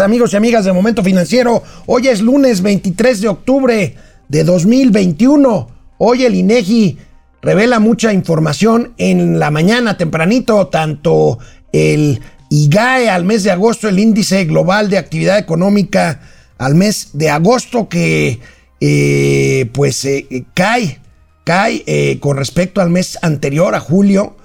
amigos y amigas de Momento Financiero. Hoy es lunes 23 de octubre de 2021. Hoy el INEGI revela mucha información en la mañana tempranito, tanto el IGAE al mes de agosto, el índice global de actividad económica al mes de agosto que eh, pues eh, cae, cae eh, con respecto al mes anterior, a julio.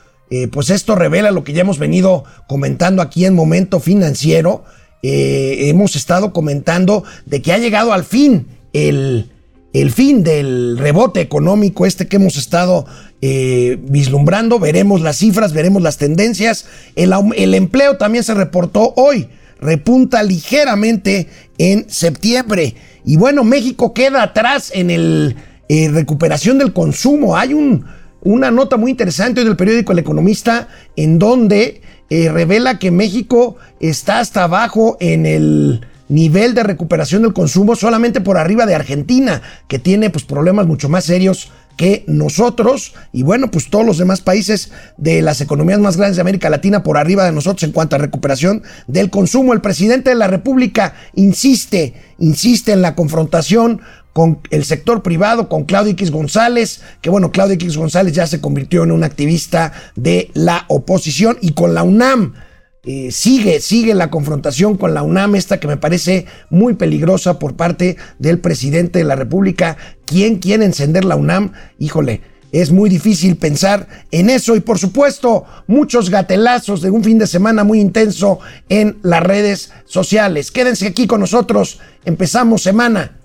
pues esto revela lo que ya hemos venido comentando aquí en Momento Financiero. Hemos estado comentando de que ha llegado al fin el, el fin del rebote económico este que hemos estado eh, vislumbrando. Veremos las cifras, veremos las tendencias. El, empleo también se reportó hoy. Repunta ligeramente en septiembre. Y bueno, México queda atrás en el eh, recuperación del consumo. Hay un, una nota muy interesante del periódico El Economista en donde eh, revela que México está hasta abajo en el nivel de recuperación del consumo solamente por arriba de Argentina, que tiene pues problemas mucho más serios que nosotros y bueno, pues todos los demás países de las economías más grandes de América Latina por arriba de nosotros en cuanto a recuperación del consumo. El presidente de la República insiste, insiste en la confrontación con el sector privado, con Claudio X González, que bueno, Claudio X González ya se convirtió en un activista de la oposición y con la UNAM eh, sigue, sigue la confrontación con la UNAM, esta que me parece muy peligrosa por parte del presidente de la República. ¿Quién quiere encender la UNAM? Híjole, es muy difícil pensar en eso y por supuesto muchos gatelazos de un fin de semana muy intenso en las redes sociales. Quédense aquí con nosotros, empezamos semana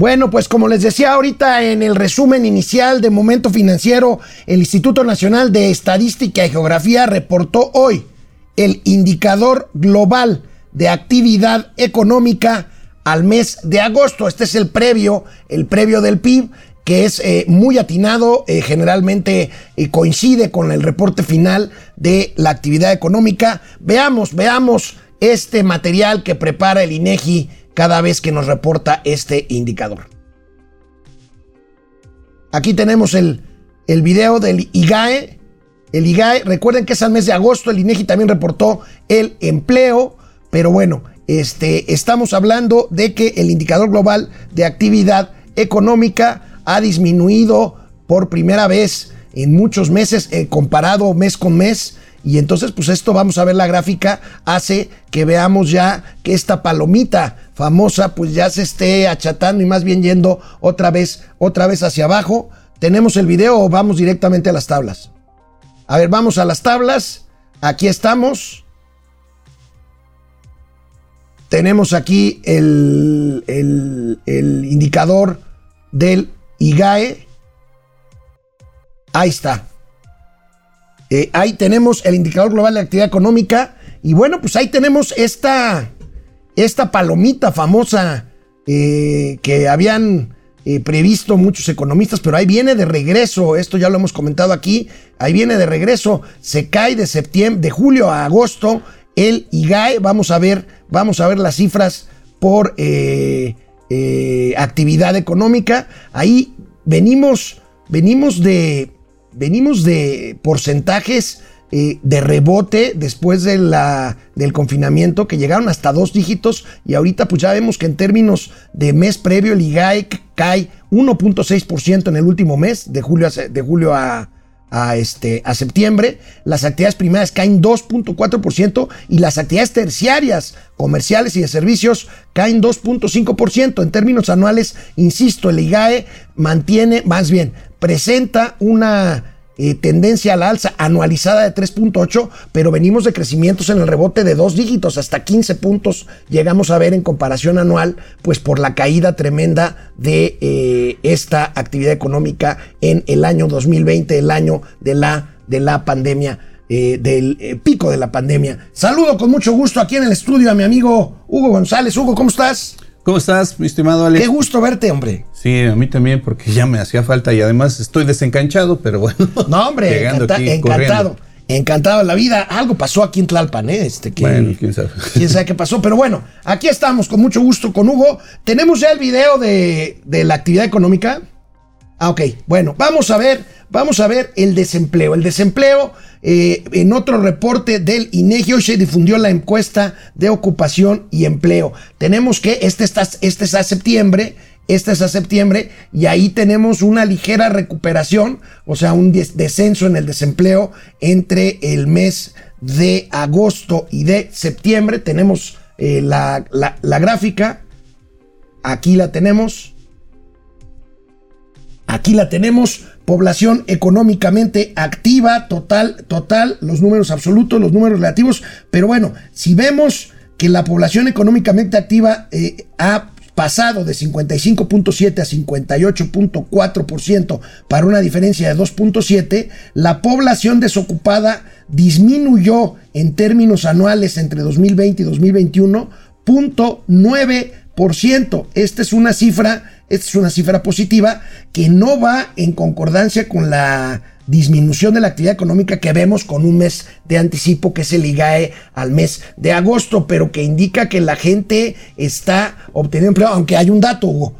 Bueno, pues como les decía ahorita en el resumen inicial de Momento Financiero, el Instituto Nacional de Estadística y Geografía reportó hoy el indicador global de actividad económica al mes de agosto. Este es el previo, el previo del PIB, que es eh, muy atinado, eh, generalmente eh, coincide con el reporte final de la actividad económica. Veamos, veamos este material que prepara el INEGI cada vez que nos reporta este indicador. Aquí tenemos el, el video del IGAE, el IGAE, recuerden que es al mes de agosto, el INEGI también reportó el empleo, pero bueno, este, estamos hablando de que el indicador global de actividad económica ha disminuido por primera vez en muchos meses eh, comparado mes con mes. Y entonces, pues esto vamos a ver la gráfica, hace que veamos ya que esta palomita famosa, pues ya se esté achatando y más bien yendo otra vez, otra vez hacia abajo. ¿Tenemos el video o vamos directamente a las tablas? A ver, vamos a las tablas. Aquí estamos. Tenemos aquí el, el, indicador del IGAE. Ahí está. Eh, ahí tenemos el indicador global de actividad económica. Y bueno, pues ahí tenemos esta, esta palomita famosa eh, que habían eh, previsto muchos economistas, pero ahí viene de regreso, esto ya lo hemos comentado aquí, ahí viene de regreso, se cae de septiembre, de julio a agosto el IGAE, vamos a ver, vamos a ver las cifras por actividad económica, ahí venimos, venimos de, venimos de porcentajes eh, de rebote después de la, del confinamiento que llegaron hasta dos dígitos y ahorita pues ya vemos que en términos de mes previo el IGAE cae 1.6% en el último mes, de julio de julio a, este, a septiembre, las actividades primarias caen 2.4% y las actividades terciarias, comerciales y de servicios caen 2.5%. En términos anuales, insisto, el IGAE mantiene, más bien, presenta una eh, tendencia a la alza anualizada de 3.8, pero venimos de crecimientos en el rebote de dos dígitos, hasta 15 puntos llegamos a ver en comparación anual, pues por la caída tremenda de eh, esta actividad económica en el año 2020, el año de la, de la pandemia. Eh, del pico de la pandemia. Saludo con mucho gusto aquí en el estudio a mi amigo Hugo González. Hugo, ¿cómo estás? ¿Cómo estás, mi estimado Alex? Qué gusto verte, hombre. Sí, a mí también, porque ya me hacía falta y además estoy desencanchado, pero bueno. No, hombre, llegando encanta- aquí encantado. corriendo. Encantado de la vida. Algo pasó aquí en Tlalpan, ¿eh? Este, que, Bueno, quién sabe. quién sabe qué pasó. Pero bueno, aquí estamos con mucho gusto con Hugo. Tenemos ya el video de, de la actividad económica. Ah, ok. Bueno, vamos a ver, vamos a ver el desempleo. El desempleo, eh, en otro reporte del INEGI, hoy se difundió la encuesta de ocupación y empleo. Tenemos que, este está, este es a septiembre, este es a septiembre, y ahí tenemos una ligera recuperación, o sea, un des- descenso en el desempleo entre el mes de agosto y de septiembre. Tenemos eh, la gráfica, aquí la tenemos. Aquí la tenemos, población económicamente activa, total, total, los números absolutos, los números relativos, pero bueno, si vemos que la población económicamente activa eh, ha pasado de 55.7 a 58.4% para una diferencia de 2.7, la población desocupada disminuyó en términos anuales entre 2020 y 2021 0.9%. Esta es una cifra, esta es una cifra positiva que no va en concordancia con la disminución de la actividad económica que vemos con un mes de anticipo que es el IGAE al mes de agosto, pero que indica que la gente está obteniendo empleo, aunque hay un dato, Hugo,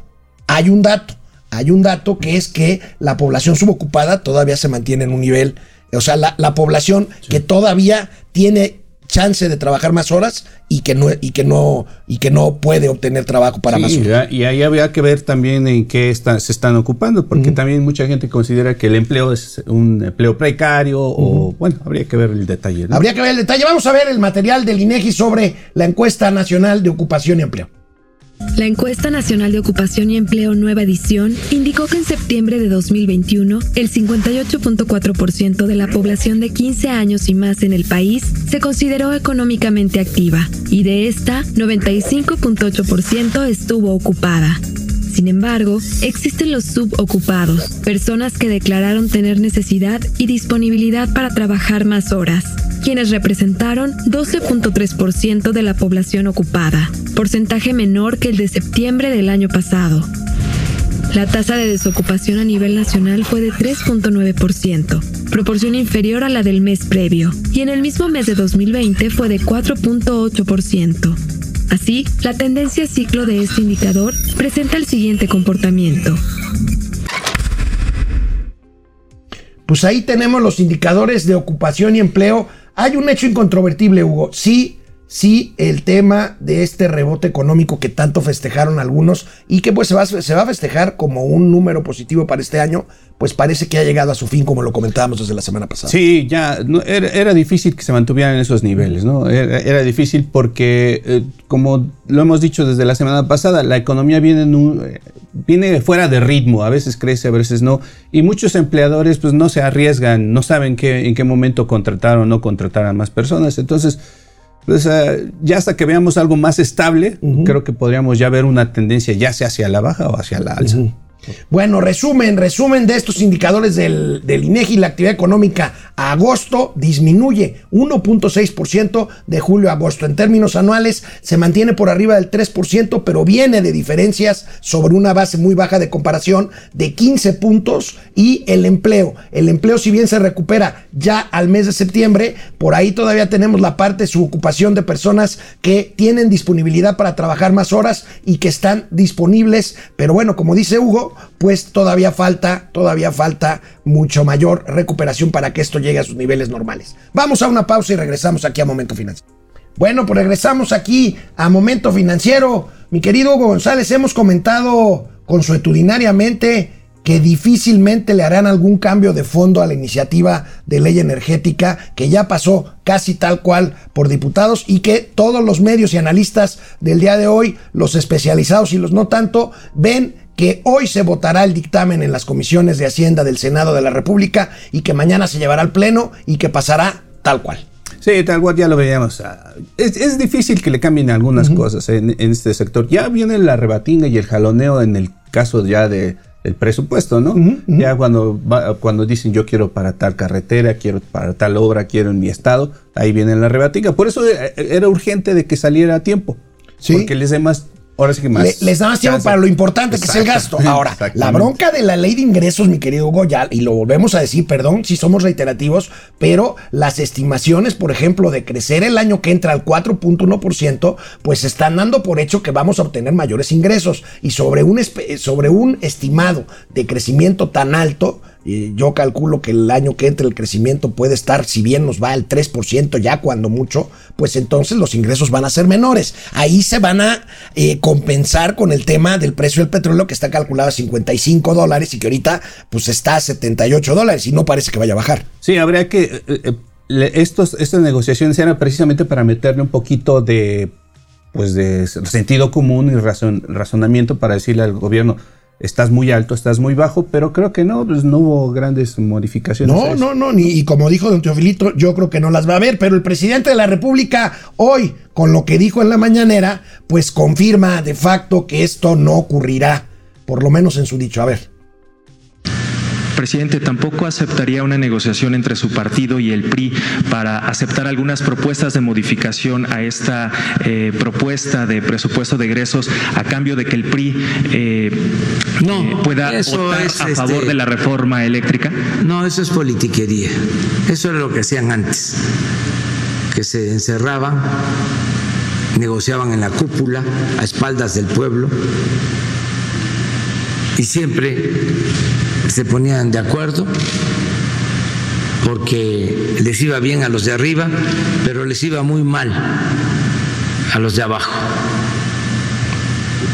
hay un dato, hay un dato que es que la población subocupada todavía se mantiene en un nivel, o sea, la, la población que todavía tiene chance de trabajar más horas y que no y que no y que no puede obtener trabajo para más Sí, horas. ya- y ahí había que ver también en qué está- se están ocupando, porque también mucha gente considera que el empleo es un empleo precario o, bueno, habría que ver el detalle. ¿no? Habría que ver el detalle. Vamos a ver el material del INEGI sobre la encuesta nacional de ocupación y empleo. La encuesta nacional de ocupación y empleo nueva edición indicó que en septiembre de 2021 el 58.4% de la población de 15 años y más en el país se consideró económicamente activa y de esta 95.8% estuvo ocupada. Sin embargo, existen los subocupados, personas que declararon tener necesidad y disponibilidad para trabajar más horas, quienes representaron 12.3% de la población ocupada, porcentaje menor que el de septiembre del año pasado. La tasa de desocupación a nivel nacional fue de 3.9%, proporción inferior a la del mes previo, y en el mismo mes de 2020 fue de 4.8%. Así, la tendencia ciclo de este indicador presenta el siguiente comportamiento. Pues ahí tenemos los indicadores de ocupación y empleo. Hay un hecho incontrovertible, Hugo. Sí, sí, el tema de este rebote económico que tanto festejaron algunos y que pues se va, se va a festejar como un número positivo para este año, pues parece que ha llegado a su fin, como lo comentábamos desde la semana pasada. Sí, ya no, era, difícil que se mantuvieran esos niveles, ¿no? Era, era difícil porque, eh, como lo hemos dicho desde la semana pasada, la economía viene, en un- eh, viene fuera de ritmo, a veces crece, a veces no, y muchos empleadores pues no se arriesgan, no saben qué, en qué momento contratar o no contratar a más personas, entonces... Pues, eh, ya hasta que veamos algo más estable, creo que podríamos ya ver una tendencia ya sea hacia la baja o hacia la alza. Bueno, resumen, resumen de estos indicadores del, del INEGI, la actividad económica agosto disminuye 1.6% de julio a agosto. En términos anuales se mantiene por arriba del 3%, pero viene de diferencias sobre una base muy baja de comparación de 15 puntos y el empleo. El empleo si bien se recupera ya al mes de septiembre, por ahí todavía tenemos la parte su ocupación de personas que tienen disponibilidad para trabajar más horas y que están disponibles, pero bueno, como dice Hugo, pues todavía falta, todavía falta mucho mayor recuperación para que esto llegue a sus niveles normales. Vamos a una pausa y regresamos aquí a Momento Financiero. Bueno, pues regresamos aquí a Momento Financiero. Mi querido Hugo González, hemos comentado consuetudinariamente que difícilmente le harán algún cambio de fondo a la iniciativa de ley energética que ya pasó casi tal cual por diputados y que todos los medios y analistas del día de hoy, los especializados y los no tanto, ven que hoy se votará el dictamen en las comisiones de Hacienda del Senado de la República y que mañana se llevará al Pleno y que pasará tal cual. Sí, tal cual ya lo veíamos. Ah, Es, es difícil que le cambien algunas cosas en, en este sector. Ya viene la rebatinga y el jaloneo en el caso ya de, del presupuesto, ¿no? Ya cuando, va- cuando dicen yo quiero para tal carretera, quiero para tal obra, quiero en mi estado, ahí viene la rebatinga. Por eso eh, era urgente de que saliera a tiempo. Sí. Porque los demás Ahora sí que más le- les da más tiempo chance. para lo importante que es el gasto. Ahora, la bronca de la ley de ingresos, mi querido Hugo, ya, y lo volvemos a decir, perdón si somos reiterativos, pero las estimaciones, por ejemplo, de crecer el año que entra al 4.1%, pues están dando por hecho que vamos a obtener mayores ingresos. Y sobre un, sobre un estimado de crecimiento tan alto, eh, yo calculo que el año que entre el crecimiento puede estar, si bien nos va al 3% ya cuando mucho, pues entonces los ingresos van a ser menores. Ahí se van a eh, compensar con el tema del precio del petróleo que está calculado a 55 dólares y que ahorita pues está a 78 dólares y no parece que vaya a bajar. Sí, habría que. eh, eh, estos, estas negociaciones eran precisamente para meterle un poquito de. Pues de sentido común y razon- razonamiento para decirle al gobierno. Estás muy alto, estás muy bajo, pero creo que no, pues no hubo grandes modificaciones. No, no, no, ni, y como dijo don Teofilito, yo creo que no las va a ver, pero el presidente de la República hoy, con lo que dijo en la mañanera, pues confirma de facto que esto no ocurrirá, por lo menos en su dicho. A ver. Presidente, tampoco aceptaría una negociación entre su partido y el PRI para aceptar algunas propuestas de modificación a esta eh, propuesta de presupuesto de egresos a cambio de que el PRI eh, No, eh, pueda votar es, a este, favor de la reforma eléctrica. No, eso es politiquería. Eso era lo que hacían antes. Que se encerraban, negociaban en la cúpula, a espaldas del pueblo, y siempre se ponían de acuerdo porque les iba bien a los de arriba, pero les iba muy mal a los de abajo.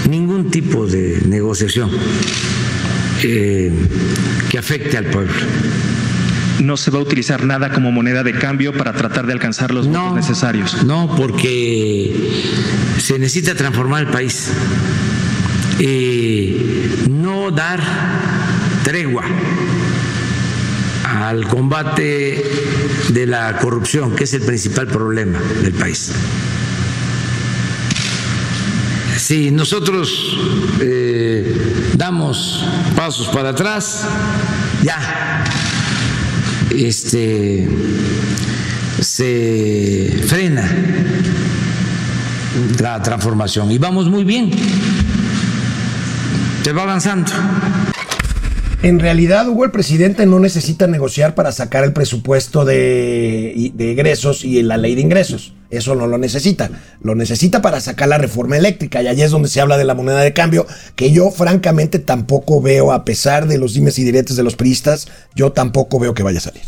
Ningún tipo de negociación eh, que afecte al pueblo. No se va a utilizar nada como moneda de cambio para tratar de alcanzar los votos necesarios. No, porque se necesita transformar el país. Eh, no dar tregua al combate de la corrupción, que es el principal problema del país. Si nosotros eh, damos pasos para atrás, ya este, se frena la transformación y vamos muy bien. Se va avanzando. En realidad, Hugo, el presidente no necesita negociar para sacar el presupuesto de, de egresos y la ley de ingresos. Eso no lo necesita. Lo necesita para sacar la reforma eléctrica. Y allí es donde se habla de la moneda de cambio, que yo francamente tampoco veo, a pesar de los dimes y diretes de los priistas, yo tampoco veo que vaya a salir.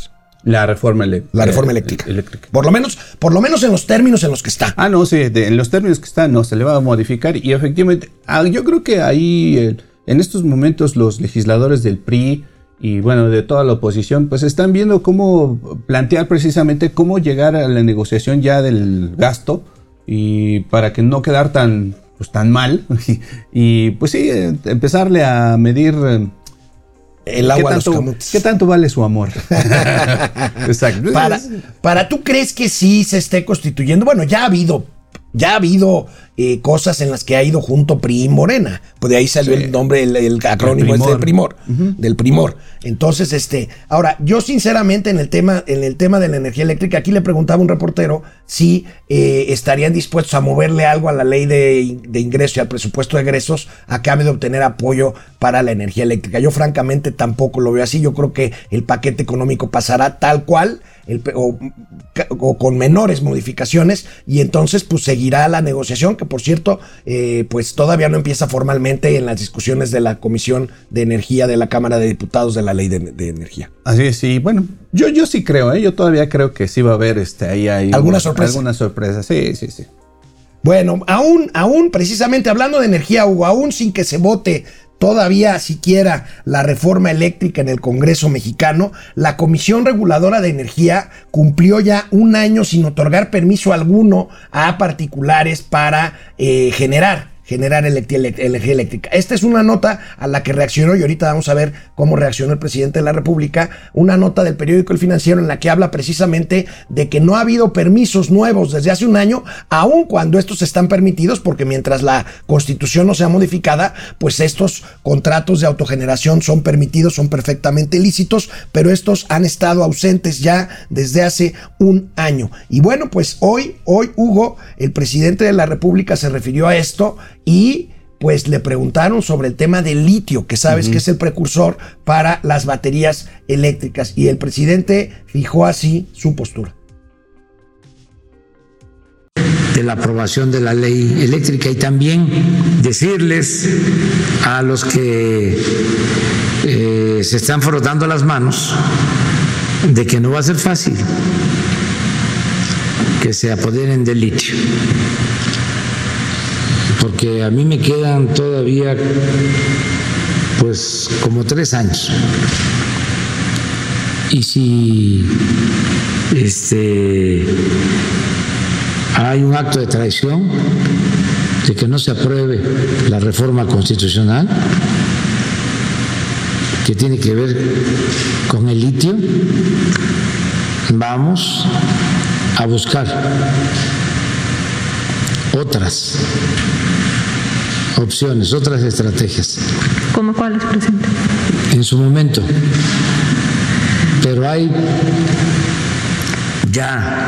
La reforma, La reforma eh, eléctrica. eléctrica. Por lo menos, por lo menos en los términos en los que está. Ah, no, sí, de- en los términos que está, no, se le va a modificar. Y efectivamente, ah, yo creo que ahí, eh, en estos momentos, los legisladores del PRI y bueno, de toda la oposición, pues están viendo cómo plantear precisamente cómo llegar a la negociación ya del gasto y para que no quedar tan, pues, tan mal. y pues sí, empezarle a medir. eh, El ¿Qué agua a los tanto, camotes. ¿Qué tanto vale su amor? Exacto. Para, para tú crees que sí se esté constituyendo, bueno, ya ha habido, ya ha habido eh, cosas en las que ha ido junto PRI y Morena. Pues de ahí salió Sí. el nombre, el, el acrónimo El este del primor. primor, del primor. Entonces, este, ahora, yo sinceramente en el tema, en el tema de la energía eléctrica, aquí le preguntaba a un reportero si eh, estarían dispuestos a moverle algo a la ley de, de ingreso y al presupuesto de egresos a cambio de obtener apoyo para la energía eléctrica. Yo francamente tampoco lo veo así. Yo creo que el paquete económico pasará tal cual el o, o con menores modificaciones y entonces pues seguirá la negociación que por cierto eh, pues todavía no empieza formalmente en las discusiones de la Comisión de Energía de la Cámara de Diputados de la Ley de, de Energía. Así es, sí. Bueno, yo, yo sí creo, ¿eh? Yo todavía creo que sí va a haber este, ahí, ahí ¿Alguna sorpresa? Alguna sorpresa, sí, sí, sí. Bueno, aún, aún, precisamente hablando de energía, Hugo, aún sin que se vote todavía siquiera la reforma eléctrica en el Congreso mexicano, la Comisión Reguladora de Energía cumplió ya un año sin otorgar permiso alguno a particulares para eh, generar generar energía eléctrica. Esta es una nota a la que reaccionó y ahorita vamos a ver cómo reaccionó el presidente de la República, una nota del periódico El Financiero en la que habla precisamente de que no ha habido permisos nuevos desde hace un año, aun cuando estos están permitidos, porque mientras la constitución no sea modificada, pues estos contratos de autogeneración son permitidos, son perfectamente lícitos, pero estos han estado ausentes ya desde hace un año. Y bueno, pues hoy, hoy Hugo, el presidente de la República se refirió a esto y pues le preguntaron sobre el tema del litio, que sabes que es el precursor para las baterías eléctricas. Y el presidente fijó así su postura. de la aprobación de la ley eléctrica y también decirles a los que eh, se están frotando las manos de que no va a ser fácil que se apoderen del litio porque a mí me quedan todavía pues como tres años. Y si este hay un acto de traición de que no se apruebe la reforma constitucional que tiene que ver con el litio, vamos a buscar otras opciones, otras estrategias. ¿Cómo cuáles, presidente? En su momento. Pero hay ya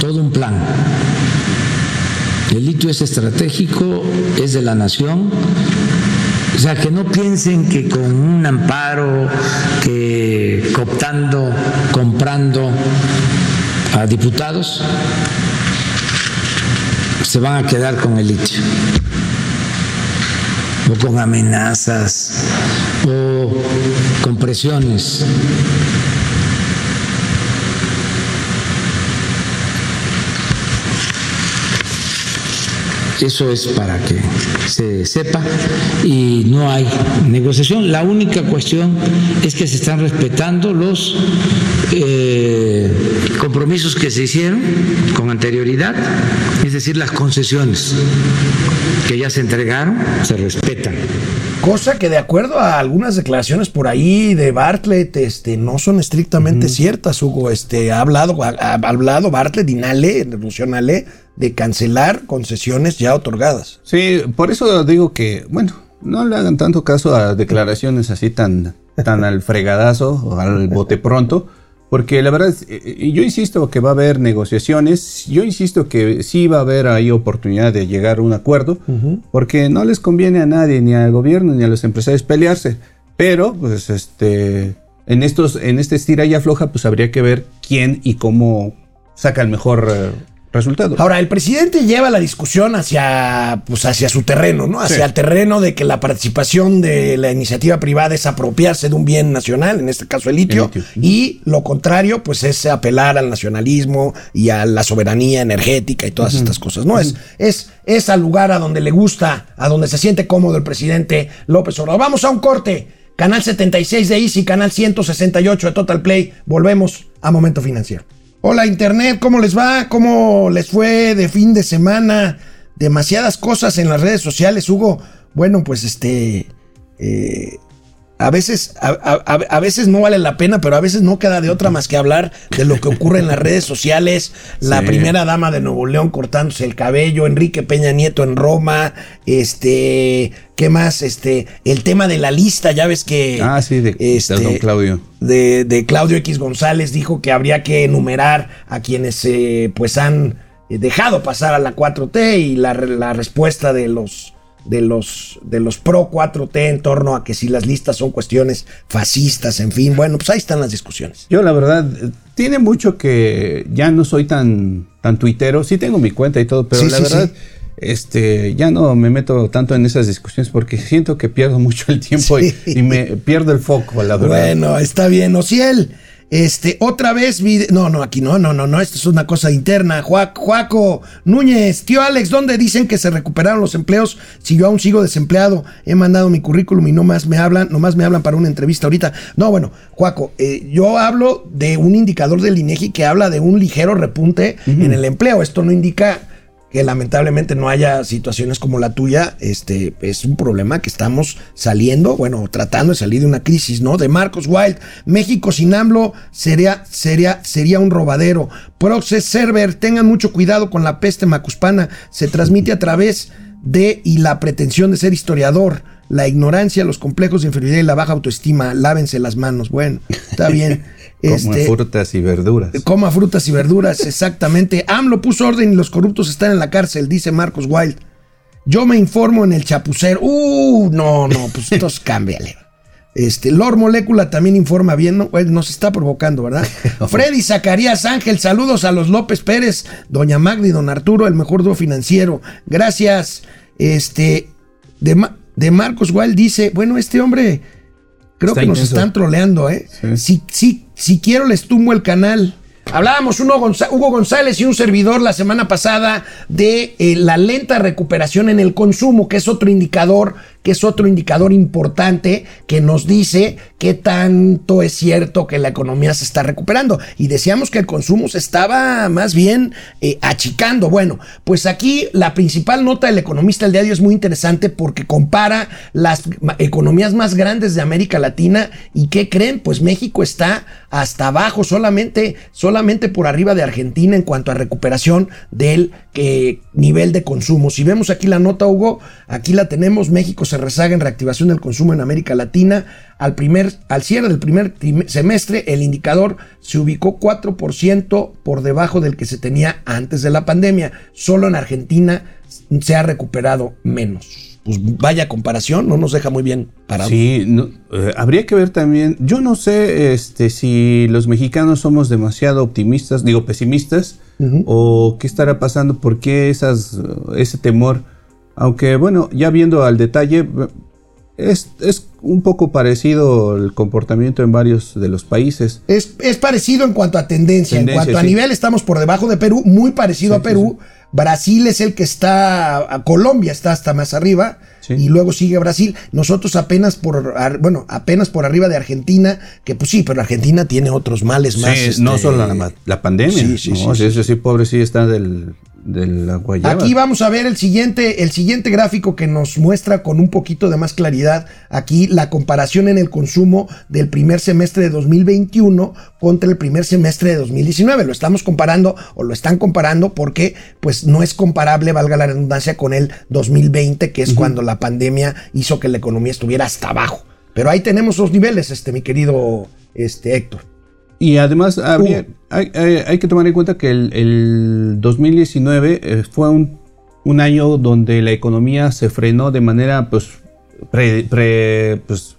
todo un plan. El litio es estratégico, es de la nación. O sea, que no piensen que con un amparo, que cooptando, comprando a diputados, se van a quedar con el litio o con amenazas o con presiones. Eso es para que se sepa y no hay negociación. La única cuestión es que se están respetando los eh, compromisos que se hicieron con anterioridad, es decir, las concesiones que ya se entregaron se respetan. Cosa que de acuerdo a algunas declaraciones por ahí de Bartlett, este, no son estrictamente ciertas, Hugo. Este, ha hablado, ha, ha hablado Bartlett y Nale, Lucio Nale, de cancelar concesiones ya otorgadas. Sí, por eso digo que, bueno, no le hagan tanto caso a declaraciones así tan, tan al fregadazo o al bote pronto, porque la verdad, eh, yo insisto que va a haber negociaciones, yo insisto que sí va a haber ahí oportunidad de llegar a un acuerdo, porque no les conviene a nadie, ni al gobierno, ni a los empresarios pelearse, pero pues este, en, estos, en este estira y afloja, pues habría que ver quién y cómo saca el mejor... resultado. Ahora, el presidente lleva la discusión hacia, pues, hacia su terreno, ¿no? Hacia Sí. el terreno de que la participación de la iniciativa privada es apropiarse de un bien nacional, en este caso el litio, El litio. y lo contrario, pues es apelar al nacionalismo y a la soberanía energética y todas estas cosas, ¿no? Es, es, es al lugar a donde le gusta, a donde se siente cómodo el presidente López Obrador. Vamos a un corte. Canal 76 de Easy, canal 168 de Total Play. Volvemos a Momento Financiero. Hola Internet, ¿cómo les va? ¿Cómo les fue de fin de semana? Demasiadas cosas en las redes sociales, Hugo. Bueno, pues este... eh, a veces, a, a- a veces no vale la pena, pero a veces no queda de otra más que hablar de lo que ocurre en las redes sociales. La Sí. primera dama de Nuevo León cortándose el cabello, Enrique Peña Nieto en Roma, este, ¿qué más? Este, el tema de la lista, ya ves que Ah, sí, de, de este, don Claudio. de, de Claudio X González dijo que habría que enumerar a quienes eh, pues han eh, dejado pasar a la 4T y la, la respuesta de los de los de los pro 4T en torno a que si las listas son cuestiones fascistas, en fin, bueno, pues ahí están las discusiones. Yo la verdad, tiene mucho que ya no soy tan, tan tuitero. Sí tengo mi cuenta y todo, pero Sí, la sí, verdad, sí. este, ya no me meto tanto en esas discusiones porque siento que pierdo mucho el tiempo y, me pierdo el foco, la verdad. Bueno, está bien, Ociel. Este, otra vez. No, no, aquí no, no, no, no. Esto es una cosa interna. Juac, Juaco, Núñez, tío Alex, ¿dónde dicen que se recuperaron los empleos? Si yo aún sigo desempleado, he mandado mi currículum y no más me hablan, nomás me hablan para una entrevista ahorita. No, bueno, Juaco, eh, yo hablo de un indicador del INEGI que habla de un ligero repunte en el empleo. Esto no indica que lamentablemente no haya situaciones como la tuya, este es un problema que estamos saliendo, bueno, tratando de salir de una crisis, ¿no? De Marcos Wild, México sin AMLO sería, sería, sería un robadero. Proxes Server, tengan mucho cuidado con la peste macuspana, se transmite a través de y la pretensión de ser historiador, la ignorancia, los complejos de inferioridad y la baja autoestima, lávense las manos. Bueno, está bien. Como Este, frutas y verduras. Coma frutas y verduras, exactamente. AMLO puso orden y los corruptos están en la cárcel, dice Marcos Wild. Yo me informo en el chapucero. Uh, no, no, pues entonces cámbiale. Este, Lord Molécula también informa bien, ¿no? Nos está provocando, ¿verdad? Freddy Zacarías Ángel, saludos a los López Pérez, Doña Magda y Don Arturo, el mejor dúo financiero. Gracias. Este, de, Ma- de Marcos Wild dice, bueno, este hombre creo Está que nos están troleando, ¿eh? Sí. Si, si, si quiero les tumbo el canal. Hablábamos Gonza- Hugo González y un servidor la semana pasada de eh, la lenta recuperación en el consumo, que es otro indicador, que es otro indicador importante que nos dice qué tanto es cierto que la economía se está recuperando. Y decíamos que el consumo se estaba más bien eh, achicando. Bueno, pues aquí la principal nota del economista el diario es muy interesante porque compara las economías más grandes de América Latina y ¿qué creen? Pues México está hasta abajo, solamente, solamente por arriba de Argentina en cuanto a recuperación del eh, nivel de consumo. Si vemos aquí la nota, Hugo, aquí la tenemos, México se rezaga en reactivación del consumo en América Latina. Al, primer, al cierre del primer semestre, el indicador se ubicó 4% por debajo del que se tenía antes de la pandemia. Solo en Argentina se ha recuperado menos. Pues vaya comparación, no nos deja muy bien parados. Sí, no, eh, habría que ver también. Yo no sé este, si los mexicanos somos demasiado optimistas, digo pesimistas, o qué estará pasando, por qué esas, ese temor. Aunque bueno, ya viendo al detalle, es, es un poco parecido el comportamiento en varios de los países. Es, es parecido en cuanto a tendencia. Tendencia, en cuanto a nivel, estamos por debajo de Perú, muy parecido Sí, a Perú. Brasil es el que está, a Colombia está hasta más arriba. Y luego sigue Brasil. Nosotros apenas por, bueno, apenas por arriba de Argentina, que pues sí, pero Argentina tiene otros males más. Sí, no este, solo la, la pandemia. Sí, sí, ¿no? sí, sí, sí, pobre, sí está del, de la guayaba. Aquí vamos a ver el siguiente, el siguiente gráfico que nos muestra con un poquito de más claridad aquí la comparación en el consumo del primer semestre de 2021 contra el primer semestre de 2019. Lo estamos comparando o lo están comparando porque pues no es comparable, valga la redundancia, con el 2020, que es cuando la pandemia hizo que la economía estuviera hasta abajo. Pero ahí tenemos los niveles, este, mi querido este, Héctor. Y además habría- hay, hay- hay que tomar en cuenta que el, el 2019 eh, fue un, un año donde la economía se frenó de manera pues, pre- pre- pues,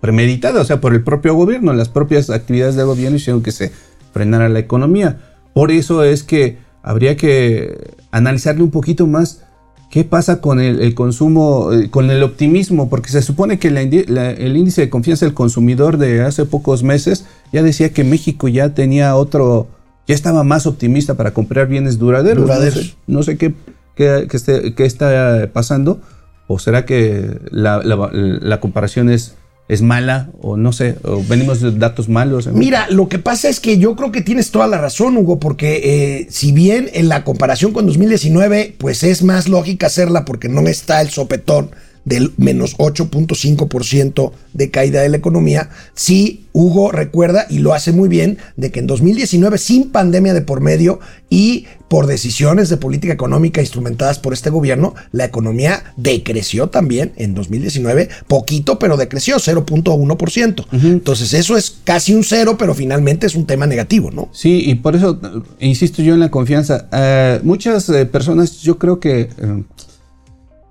premeditada, o sea, por el propio gobierno. Las propias actividades del gobierno hicieron que se frenara la economía. Por eso es que habría que analizarle un poquito más qué pasa con el, el consumo, eh, con el optimismo, porque se supone que la indi- la- el índice de confianza del consumidor de hace pocos meses ya decía que México ya tenía otro, ya estaba más optimista para comprar bienes duraderos. Duraderos. No sé, no sé qué, qué, qué esté- qué está pasando, o será que la comparación es, es mala, o no sé, o venimos de datos malos. Mira, lo que pasa es que yo creo que tienes toda la razón, Hugo, porque eh, si bien en la comparación con 2019, pues es más lógica hacerla porque no está el sopetón del menos 8.5% de caída de la economía, sí, Hugo recuerda y lo hace muy bien de que en 2019, sin pandemia de por medio y por decisiones de política económica instrumentadas por este gobierno, la economía decreció también en 2019, poquito, pero decreció 0.1%. Entonces eso es casi un cero, pero finalmente es un tema negativo, ¿no? Sí, y por eso eh, insisto yo en la confianza. Eh, muchas eh, personas, yo creo que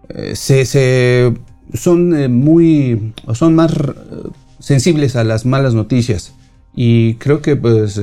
eh, se, son eh, muy, son más eh, sensibles a las malas noticias. Y creo que pues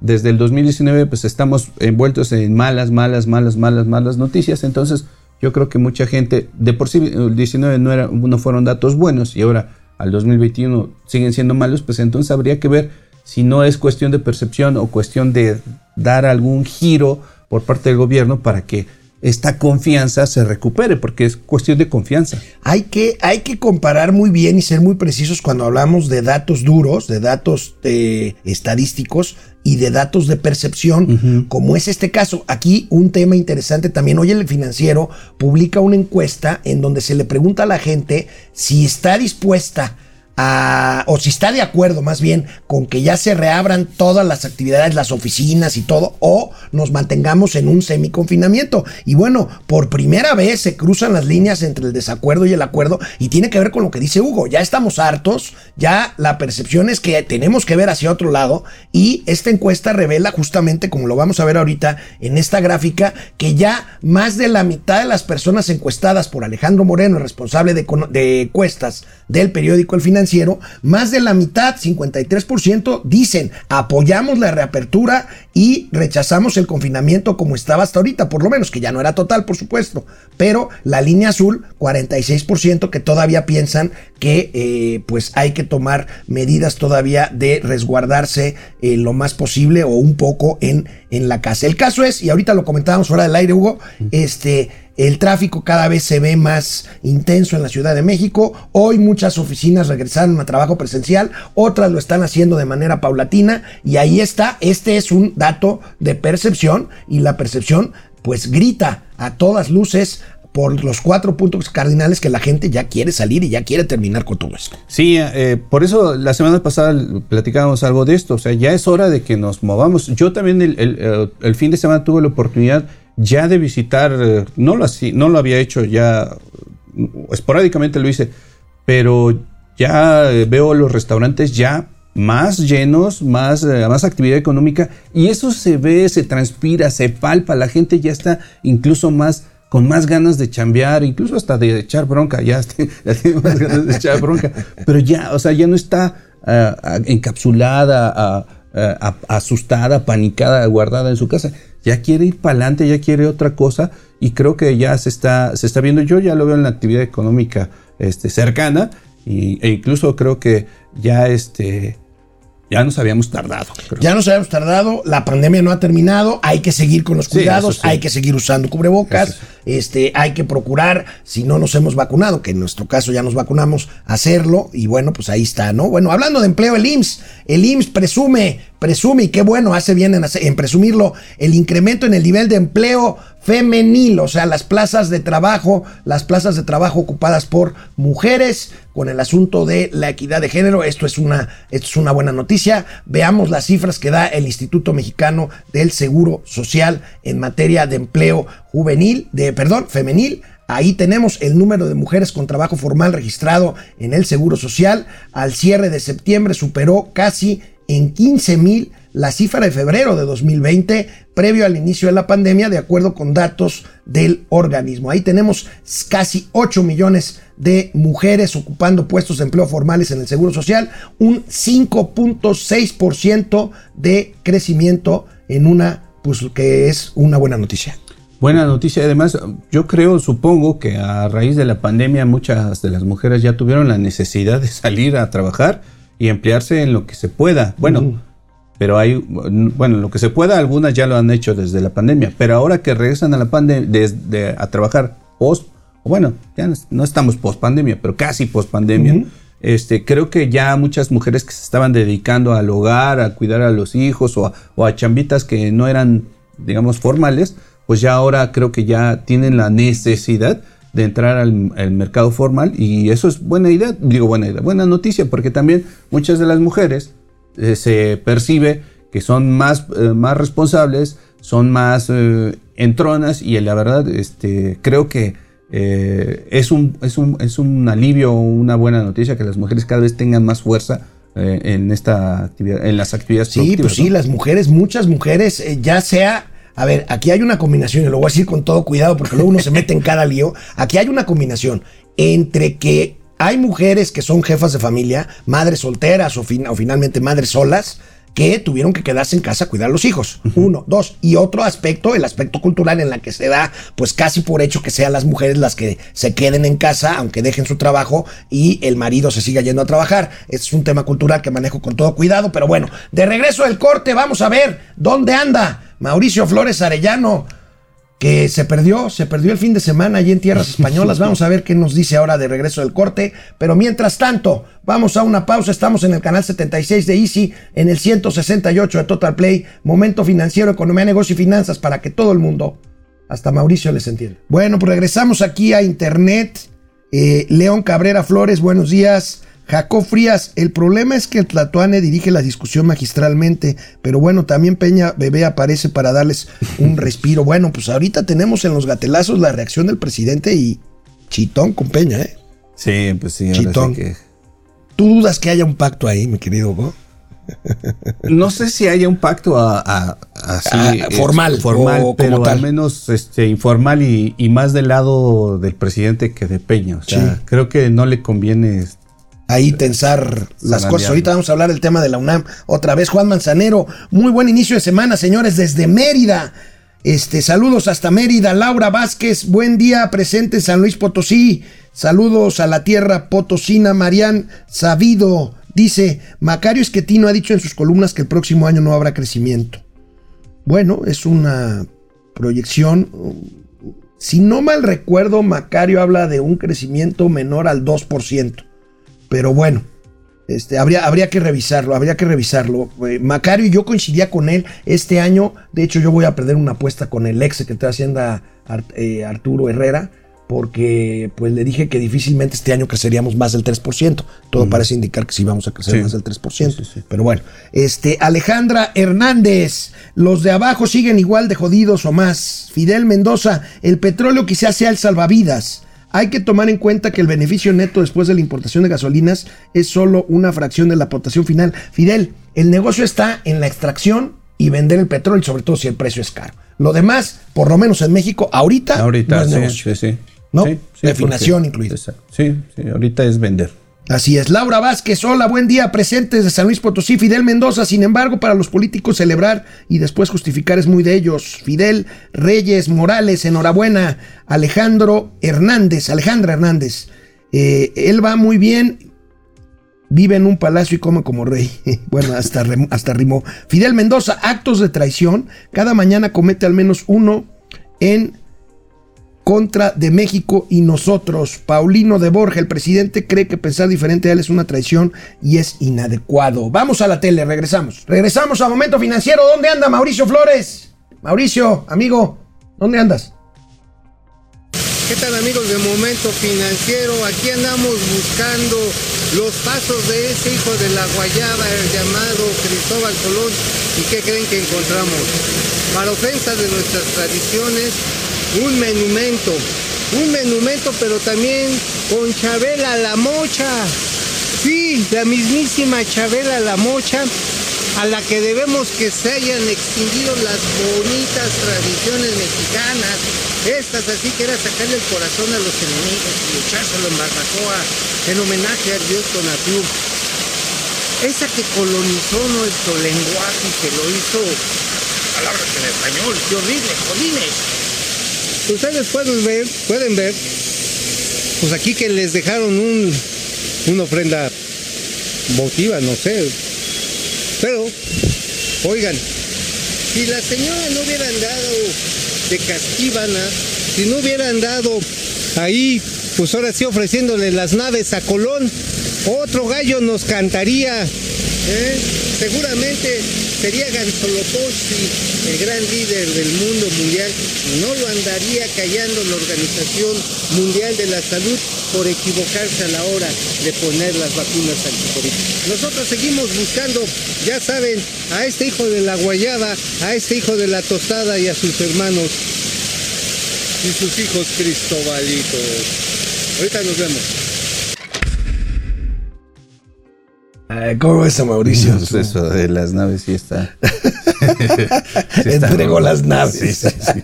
desde el 2019 pues estamos envueltos en malas, malas, malas, malas, malas noticias. Entonces yo creo que mucha gente, de por sí el 19 no, era, no fueron datos buenos y ahora al 2021 siguen siendo malos, pues entonces habría que ver si no es cuestión de percepción o cuestión de dar algún giro por parte del gobierno para que esta confianza se recupere, porque es cuestión de confianza. Hay que, hay que comparar muy bien y ser muy precisos cuando hablamos de datos duros, de datos eh, estadísticos y de datos de percepción, como es este caso. Aquí un tema interesante también. Hoy el financiero publica una encuesta en donde se le pregunta a la gente si está dispuesta o si está de acuerdo más bien con que ya se reabran todas las actividades, las oficinas y todo, o nos mantengamos en un semiconfinamiento. Y bueno, por primera vez se cruzan las líneas entre el desacuerdo y el acuerdo y tiene que ver con lo que dice Hugo. Ya estamos hartos, ya la percepción es que tenemos que ver hacia otro lado y esta encuesta revela justamente, como lo vamos a ver ahorita en esta gráfica, que ya más de la mitad de las personas encuestadas por Alejandro Moreno, responsable de, de encuestas del periódico El Financiero, más de la mitad, 53%, dicen apoyamos la reapertura y rechazamos el confinamiento como estaba hasta ahorita, por lo menos, que ya no era total, por supuesto. Pero la línea azul, 46%, que todavía piensan que eh, pues hay que tomar medidas todavía de resguardarse eh, lo más posible o un poco en, en la casa. El caso es, y ahorita lo comentábamos fuera del aire, Hugo, este el tráfico cada vez se ve más intenso en la Ciudad de México. Hoy muchas oficinas regresaron a trabajo presencial, otras lo están haciendo de manera paulatina y ahí está, este es un dato de percepción y la percepción pues grita a todas luces por los cuatro puntos cardinales que la gente ya quiere salir y ya quiere terminar con todo esto. Sí, eh, por eso la semana pasada platicábamos algo de esto, o sea, ya es hora de que nos movamos. Yo también el, el fin de semana tuve la oportunidad ya de visitar, eh, no lo, no lo había hecho ya, esporádicamente lo hice, pero ya eh, veo los restaurantes ya más llenos, más, eh, más actividad económica y eso se ve, se transpira, se palpa, la gente ya está incluso más con más ganas de chambear, incluso hasta de echar bronca, ya, tiene más ganas de echar bronca, pero ya, o sea, ya no está encapsulada, asustada, panicada, guardada en su casa ya quiere ir para adelante, ya quiere otra cosa y creo que ya se está, se está viendo, yo ya lo veo en la actividad económica este, cercana y, e incluso creo que ya este, ya nos habíamos tardado. Ya nos habíamos tardado, la pandemia no ha terminado, hay que seguir con los cuidados, hay que seguir usando cubrebocas, este, hay que procurar, si no nos hemos vacunado, que en nuestro caso ya nos vacunamos, hacerlo, y bueno, pues ahí está, ¿no? Bueno, hablando de empleo, el IMSS, el IMSS presume, presume, y qué bueno, hace bien en, presumirlo, el incremento en el nivel de empleo femenil, o sea, las plazas de trabajo, las plazas de trabajo ocupadas por mujeres con el asunto de la equidad de género. Esto es una, esto es una buena noticia. Veamos las cifras que da el Instituto Mexicano del Seguro Social en materia de empleo juvenil, de perdón, femenil. Ahí tenemos el número de mujeres con trabajo formal registrado en el Seguro Social. Al cierre de septiembre superó casi en 15 mil la cifra de febrero de 2020, previo al inicio de la pandemia, de acuerdo con datos del organismo. Ahí tenemos casi 8 millones de mujeres ocupando puestos de empleo formales en el Seguro Social, un 5.6% de crecimiento en una, pues que es una buena noticia. Buena noticia, además, yo creo, supongo que a raíz de la pandemia muchas de las mujeres ya tuvieron la necesidad de salir a trabajar y emplearse en lo que se pueda. Bueno, pero hay, bueno, lo que se pueda, algunas ya lo han hecho desde la pandemia, pero ahora que regresan a la pandemia, a trabajar post, bueno, ya no estamos post pandemia, pero casi post pandemia. Este, creo que ya muchas mujeres que se estaban dedicando al hogar, a cuidar a los hijos o a, o a chambitas que no eran, digamos, formales, pues ya ahora creo que ya tienen la necesidad de entrar al, mercado formal y eso es buena idea, digo buena idea, buena noticia, porque también muchas de las mujeres eh, se percibe que son más, eh, más responsables, son más eh, entronas y la verdad este, creo que es, un, es, un, es un alivio, una buena noticia que las mujeres cada vez tengan más fuerza en esta actividad, en las actividades sí, pues sí, las mujeres, muchas mujeres, ya sea a ver, aquí hay una combinación, y lo voy a decir con todo cuidado porque luego uno se mete en cada lío. Aquí hay una combinación entre que hay mujeres que son jefas de familia, madres solteras o, o finalmente madres solas, que tuvieron que quedarse en casa a cuidar a los hijos. Uno, dos. Y otro aspecto, el aspecto cultural en la que se da, pues casi por hecho que sean las mujeres las que se queden en casa, aunque dejen su trabajo y el marido se siga yendo a trabajar. Este es un tema cultural que manejo con todo cuidado, pero bueno, de regreso del corte, vamos a ver dónde anda Mauricio Flores Arellano, que se perdió, se perdió el fin de semana allí en tierras españolas. Vamos a ver qué nos dice ahora de regreso del corte. Pero mientras tanto, vamos a una pausa. Estamos en el canal 76 de Easy, en el 168 de Total Play. Momento financiero, economía, negocio y finanzas para que todo el mundo, hasta Mauricio, les entienda. Bueno, pues regresamos aquí a internet. Eh, León Cabrera Flores, buenos días. Jacob Frías, el problema es que el Tlatuane dirige la discusión magistralmente, pero bueno, también Peña Bebé aparece para darles un respiro. Bueno, pues ahorita tenemos en los gatelazos la reacción del presidente y chitón con Peña, ¿eh? Sí, pues sí. ahora Chitón. sí que- ¿Tú dudas que haya un pacto ahí, mi querido Hugo? No sé si haya un pacto a- a- así, Ah, eh, formal, formal, o como pero tal. al menos este, informal y, y más del lado del presidente que de Peña. O sea, Sí. creo que no le conviene. Ahí tensar las cosas. Ahorita vamos a hablar del tema de la UNAM. Otra vez, Juan Manzanero. Muy buen inicio de semana, señores, desde Mérida. Este, saludos hasta Mérida. Laura Vázquez, buen día, presente en San Luis Potosí. Saludos a la tierra potosina. Marian Sabido dice: Macario Esquetino ha dicho en sus columnas que el próximo año no habrá crecimiento. Bueno, es una proyección. Si no mal recuerdo, Macario habla de un crecimiento menor al 2%. Pero bueno, este, habría, habría que revisarlo, habría que revisarlo. Eh, Macario y yo coincidía con él este año. De hecho, yo voy a perder una apuesta con el ex secretario de Hacienda eh, Arturo Herrera, porque pues le dije que difícilmente este año creceríamos más del 3%. Todo parece indicar que sí vamos a crecer Sí. más del 3%. Pero bueno, este, Alejandra Hernández, los de abajo siguen igual de jodidos o más. Fidel Mendoza, el petróleo quizás sea el salvavidas. Hay que tomar en cuenta que el beneficio neto después de la importación de gasolinas es solo una fracción de la aportación final. Fidel, el negocio está en la extracción y vender el petróleo, sobre todo si el precio es caro. Lo demás, por lo menos en México, ahorita, Ahorita, no es sí, negocio. sí, sí. ¿No? Sí, sí, Refinación porque- incluida. Sí, sí, ahorita es vender. Así es. Laura Vázquez, hola, buen día, presentes de San Luis Potosí. Fidel Mendoza, sin embargo, para los políticos celebrar y después justificar es muy de ellos. Fidel Reyes Morales, enhorabuena. Alejandro Hernández, Alejandra Hernández. eh, él va muy bien, vive en un palacio y come como rey. bueno, hasta, hasta rimó. Fidel Mendoza, actos de traición. Cada mañana comete al menos uno en contra de México y nosotros. Paulino de Borja, el presidente cree que pensar diferente a él es una traición y es inadecuado. Vamos a la tele, regresamos. Regresamos a Momento Financiero. ¿Dónde anda Mauricio Flores? Mauricio, amigo, ¿dónde andas? ¿Qué tal amigos de Momento Financiero? Aquí andamos buscando los pasos de ese hijo de la guayaba el llamado Cristóbal Colón. ¿Y qué creen que encontramos? Para ofensa de nuestras tradiciones, un monumento. Un monumento, pero también con Chabela la Mocha. Sí, la mismísima Chabela la Mocha a la que debemos que se hayan extinguido las bonitas tradiciones mexicanas. Estas así que era sacarle el corazón a los enemigos y echárselo en barbacoa en homenaje al dios Tonatiuh. Esa que colonizó nuestro lenguaje y que lo hizo palabras en español, qué horrible, jodines. Ustedes pueden ver, pueden ver, pues aquí que les dejaron un, una ofrenda votiva, no sé, pero, oigan, si la señora no hubiera andado de casquívana, si no hubiera andado ahí, pues ahora sí ofreciéndole las naves a Colón, otro gallo nos cantaría. ¿eh? Seguramente sería Ganzoloposki, el gran líder del mundo mundial, no lo andaría callando la Organización Mundial de la Salud por equivocarse a la hora de poner las vacunas anticovid. Nosotros seguimos buscando, ya saben, a este hijo de la guayaba, a este hijo de la tostada y a sus hermanos y sus hijos cristobalitos. Ahorita nos vemos. ¿Cómo ves a Mauricio? Pues eso de las naves sí está. sí está Entregó las naves. Sí, sí, sí.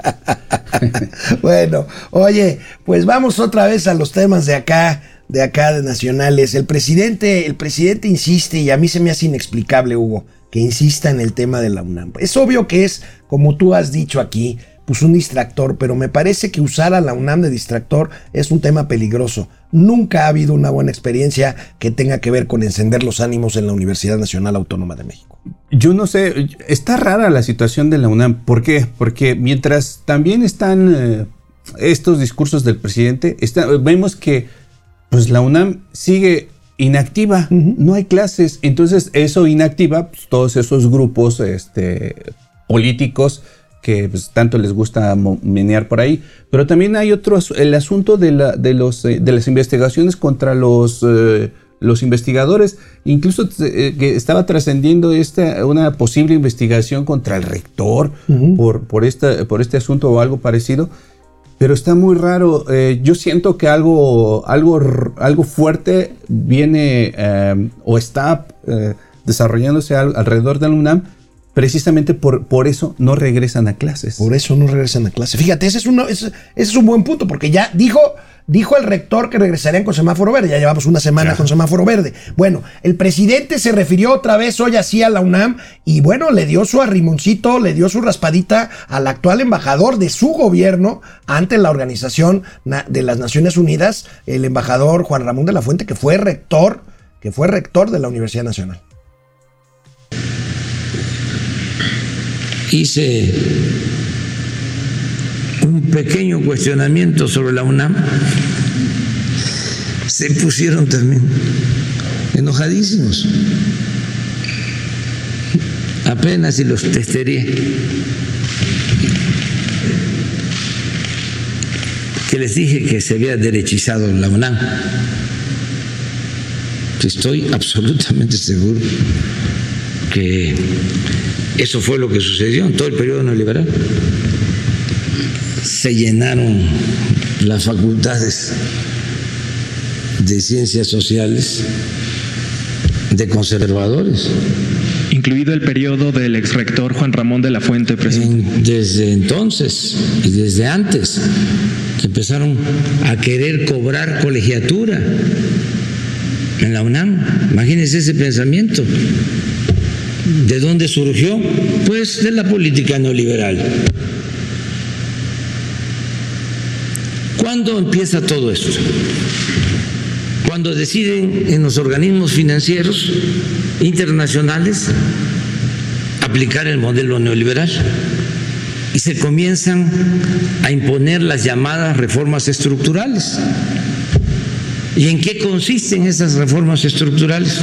bueno, oye, pues vamos otra vez a los temas de acá, de acá de nacionales. El presidente, el presidente insiste y a mí se me hace inexplicable, Hugo, que insista en el tema de la UNAM. Es obvio que es, como tú has dicho aquí, pues un distractor, pero me parece que usar a la UNAM de distractor es un tema peligroso. Nunca ha habido una buena experiencia que tenga que ver con encender los ánimos en la Universidad Nacional Autónoma de México. Yo no sé, está rara la situación de la UNAM. ¿Por qué? Porque mientras también están eh, estos discursos del presidente, está- vemos que pues la UNAM sigue inactiva, no hay clases. Entonces eso inactiva pues, todos esos grupos este, políticos que pues, tanto les gusta menear por ahí. Pero también hay otro, as- el asunto de, la- de los, eh, de las investigaciones contra los... eh, los investigadores, incluso eh, que estaba trascendiendo esta, una posible investigación contra el rector por, por, esta, por este asunto o algo parecido. Pero está muy raro. Eh, yo siento que algo, algo, algo fuerte viene o está desarrollándose al- alrededor del UNAM. Precisamente por, por eso no regresan a clases. Por eso no regresan a clase. Fíjate, ese es, uno, ese, ese es un buen punto, porque ya dijo, dijo el rector que regresarían con semáforo verde. Ya llevamos una semana con semáforo verde. Bueno, el presidente se refirió otra vez hoy así a la UNAM y bueno, le dio su arrimoncito, le dio su raspadita al actual embajador de su gobierno ante la Organización de las Naciones Unidas, el embajador Juan Ramón de la Fuente, que fue rector, que fue rector de la Universidad Nacional. Hice un pequeño cuestionamiento sobre la UNAM, se pusieron también enojadísimos. Apenas si los testeré. Que les dije que se había derechizado la UNAM. Estoy absolutamente seguro que eso fue lo que sucedió en todo el periodo neoliberal. Se llenaron las facultades de ciencias sociales de conservadores. Incluido el periodo del exrector Juan Ramón de la Fuente, presidente. Desde entonces y desde antes que empezaron a querer cobrar colegiatura en la UNAM. Imagínense ese pensamiento. ¿De dónde surgió? Pues de la política neoliberal. ¿Cuándo empieza todo esto? Cuando deciden en los organismos financieros internacionales aplicar el modelo neoliberal y se comienzan a imponer las llamadas reformas estructurales. ¿Y en qué consisten esas reformas estructurales?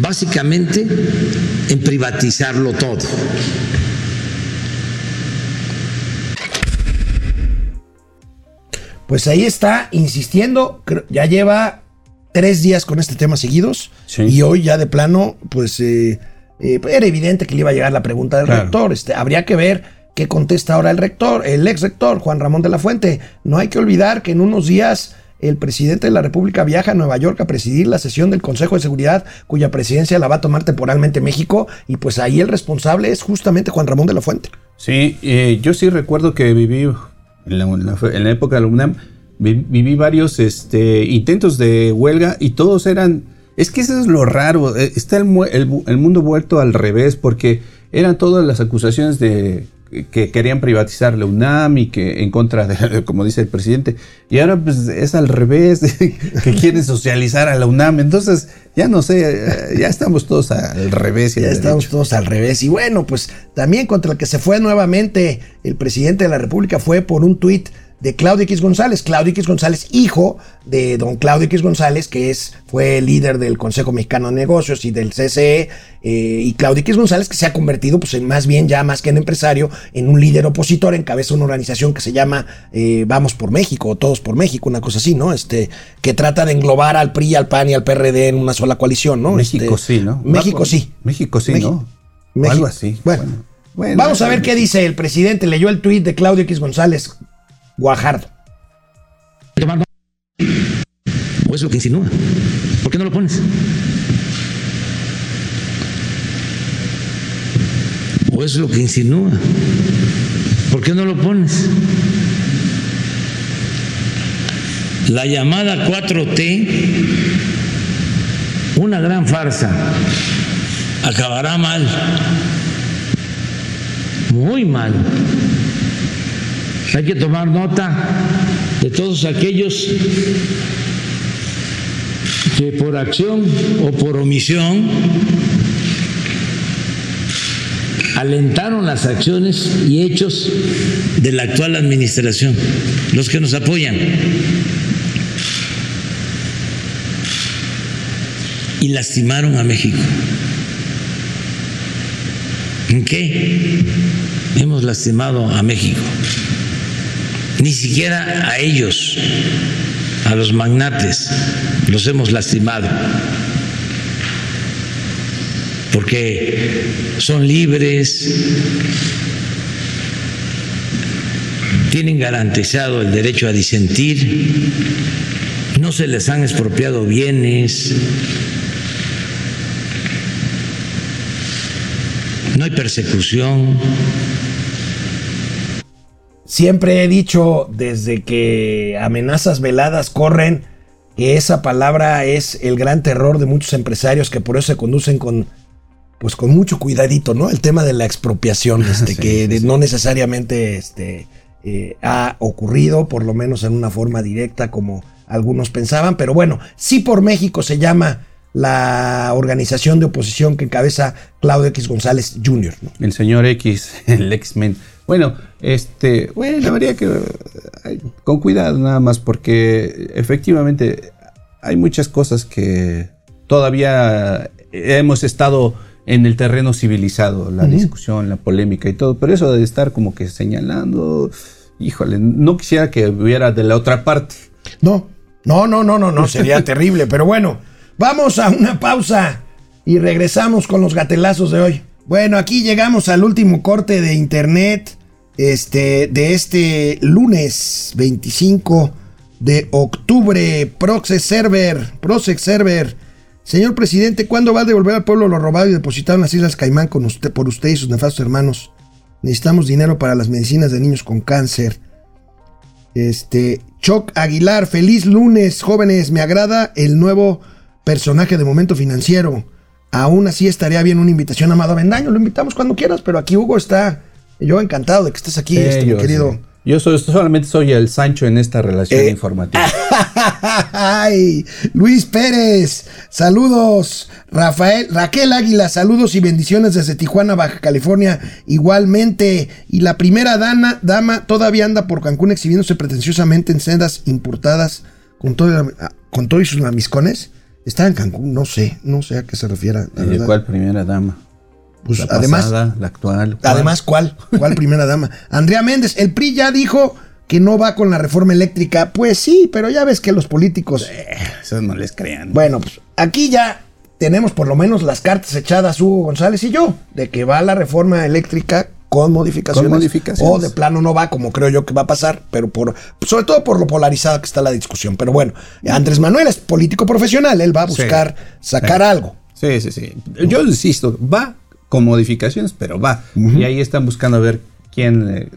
Básicamente en privatizarlo todo. Pues ahí está, insistiendo, ya lleva tres días con este tema seguidos y hoy ya de plano, pues eh, eh, era evidente que le iba a llegar la pregunta del Claro. rector. Este, habría que ver qué contesta ahora el rector, el ex rector Juan Ramón de la Fuente. No hay que olvidar que en unos días el presidente de la República viaja a Nueva York a presidir la sesión del Consejo de Seguridad, cuya presidencia la va a tomar temporalmente México, y pues ahí el responsable es justamente Juan Ramón de la Fuente. Sí, eh, yo sí recuerdo que viví en la, la- época de la UNAM, vi- viví varios este, intentos de huelga y todos eran... Es que eso es lo raro, eh, está el mundo vuelto al revés porque eran todas las acusaciones de que querían privatizar la UNAM y que en contra de, como dice el presidente, y ahora pues es al revés, que quieren socializar a la UNAM, entonces ya no sé, eh, ya estamos todos al revés. y Ya estamos derecho. todos al revés. Y bueno, pues también contra el que se fue nuevamente el presidente de la República fue por un tuit de Claudio X González. Claudio X González, hijo de don Claudio X González, que es, fue líder del Consejo Mexicano de Negocios y del CCE. eh, y Claudio X González, que se ha convertido, pues, en más bien, ya más que en empresario, en un líder opositor, encabeza una organización que se llama eh, Vamos por México, o Todos por México, una cosa así, ¿no? Este, que trata de englobar al PRI, al PAN y al PRD en una sola coalición, ¿no? México Este, sí, ¿no? México sí. México sí, México. ¿no? O México. algo así. Bueno, Bueno, vamos a ver qué dice el presidente. Leyó el tuit de Claudio X González Guajardo. O es lo que insinúa. ¿Por qué no lo pones? O es lo que insinúa. ¿Por qué no lo pones? La llamada 4T, una gran farsa, acabará mal, muy mal. Hay que tomar nota de todos aquellos que por acción o por omisión alentaron las acciones y hechos de la actual administración, los que nos apoyan. Y lastimaron a México. ¿En qué hemos lastimado a México? Ni siquiera a ellos a los magnates, los hemos lastimado, porque son libres, tienen garantizado el derecho a disentir, no se les han expropiado bienes, no hay persecución. Siempre he dicho desde que amenazas veladas corren que esa palabra es el gran terror de muchos empresarios que por eso se conducen con pues con mucho cuidadito, ¿no? El tema de la expropiación, este, Sí, que sí, de- sí. no necesariamente este, eh, ha ocurrido, por lo menos en una forma directa como algunos pensaban, pero bueno, sí por México se llama la organización de oposición que encabeza Claudio X González Jr., ¿no? El señor X, el X-Men. Bueno, este, bueno, habría que ay, con cuidado nada más porque efectivamente hay muchas cosas que todavía hemos estado en el terreno civilizado, la discusión, la polémica y todo, pero eso de estar como que señalando, híjole, no quisiera que hubiera de la otra parte. No, no, no, no, no, no, sería terrible. Pero bueno, vamos a una pausa y regresamos con los gatelazos de hoy. Bueno, aquí llegamos al último corte de internet este, de este lunes 25 de octubre. Proxy Server, Proxy Server. Señor presidente, ¿cuándo va a devolver al pueblo lo robado y depositado en las Islas Caimán con usted, por usted y sus nefastos hermanos? Necesitamos dinero para las medicinas de niños con cáncer. Este, Choc Aguilar, feliz lunes, jóvenes. Me agrada el nuevo personaje de Momento Financiero. Aún así estaría bien una invitación a Amado Avendaño. Lo invitamos cuando quieras, pero aquí Hugo está. Yo encantado de que estés aquí, este, mi querido. sí. Yo soy- solamente soy el Sancho en esta relación Eh, informativa. Ay, Luis Pérez, saludos. Rafael, Raquel Águila, saludos y bendiciones desde Tijuana, Baja California, igualmente. Y la primera dana, dama todavía anda por Cancún exhibiéndose pretenciosamente en sendas importadas con todo, con todo y sus lamiscones. Está en Cancún, no sé, no sé a qué se refiere. la ¿Y verdad. cuál primera dama? Pues la además, pasada, la actual. ¿cuál? Además, ¿cuál? ¿Cuál primera dama? Andrea Méndez, el PRI ya dijo que no va con la reforma eléctrica. Pues sí, pero ya ves que los políticos. Eso no les crean. Bueno, pues aquí ya tenemos por lo menos las cartas echadas Hugo González y yo, de que va la reforma eléctrica con modificaciones. Con modificaciones. O de plano no va, como creo yo que va a pasar, pero por sobre todo por lo polarizada que está la discusión. Pero bueno, Andrés Manuel es político profesional, él va a Sí, buscar sacar sí. algo. Sí, sí, sí. Yo insisto, va con modificaciones, pero va. Y ahí están buscando a ver quién, eh,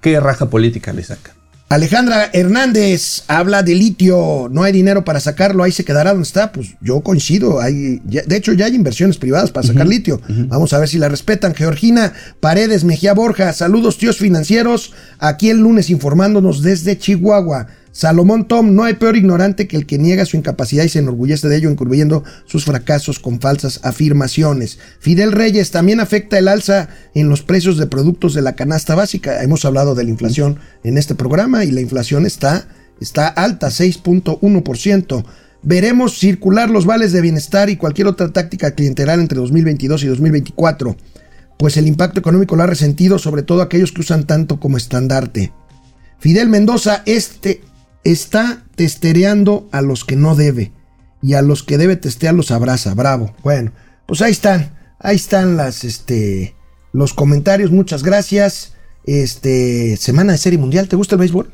qué raja política le saca. Alejandra Hernández habla de litio, no hay dinero para sacarlo, ahí se quedará donde está. Pues yo coincido, hay, ya- de hecho ya hay inversiones privadas para sacar litio. Vamos a ver si la respetan. Georgina Paredes Mejía Borja, saludos tíos financieros, aquí el lunes informándonos desde Chihuahua. Salomón Tom, no hay peor ignorante que el que niega su incapacidad y se enorgullece de ello, incurriendo sus fracasos con falsas afirmaciones. Fidel Reyes, también afecta el alza en los precios de productos de la canasta básica. Hemos hablado de la inflación en este programa y la inflación está, está alta, 6.1%. Veremos circular los vales de bienestar y cualquier otra táctica clientelar entre 2022 y 2024, pues el impacto económico lo ha resentido sobre todo aquellos que usan tanto como estandarte. Fidel Mendoza, este está testereando a los que no debe y a los que debe testear los abraza. Bravo. Bueno, pues ahí están, ahí están las, este, los comentarios. Muchas gracias. Este, semana de Serie Mundial. ¿Te gusta el béisbol?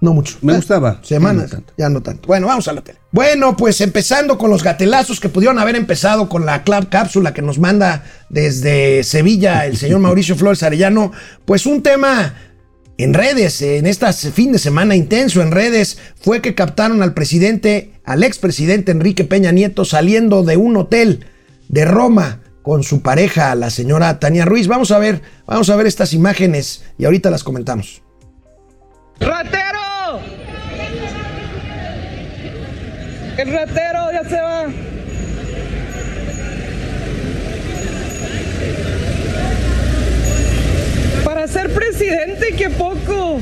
No mucho. Me Eh, gustaba. Semanas. Ya no tanto. Ya no tanto. Bueno, vamos a la tele. Bueno, pues empezando con los gatelazos que pudieron haber empezado con la club cápsula que nos manda desde Sevilla el señor Mauricio Flores Arellano. Pues un tema en redes, en este fin de semana intenso en redes, fue que captaron al presidente, al expresidente Enrique Peña Nieto saliendo de un hotel de Roma con su pareja, la señora Tania Ruiz. Vamos a ver, vamos a ver estas imágenes y ahorita las comentamos. ¡Ratero! El ratero ya se va. Para ser presidente, qué poco.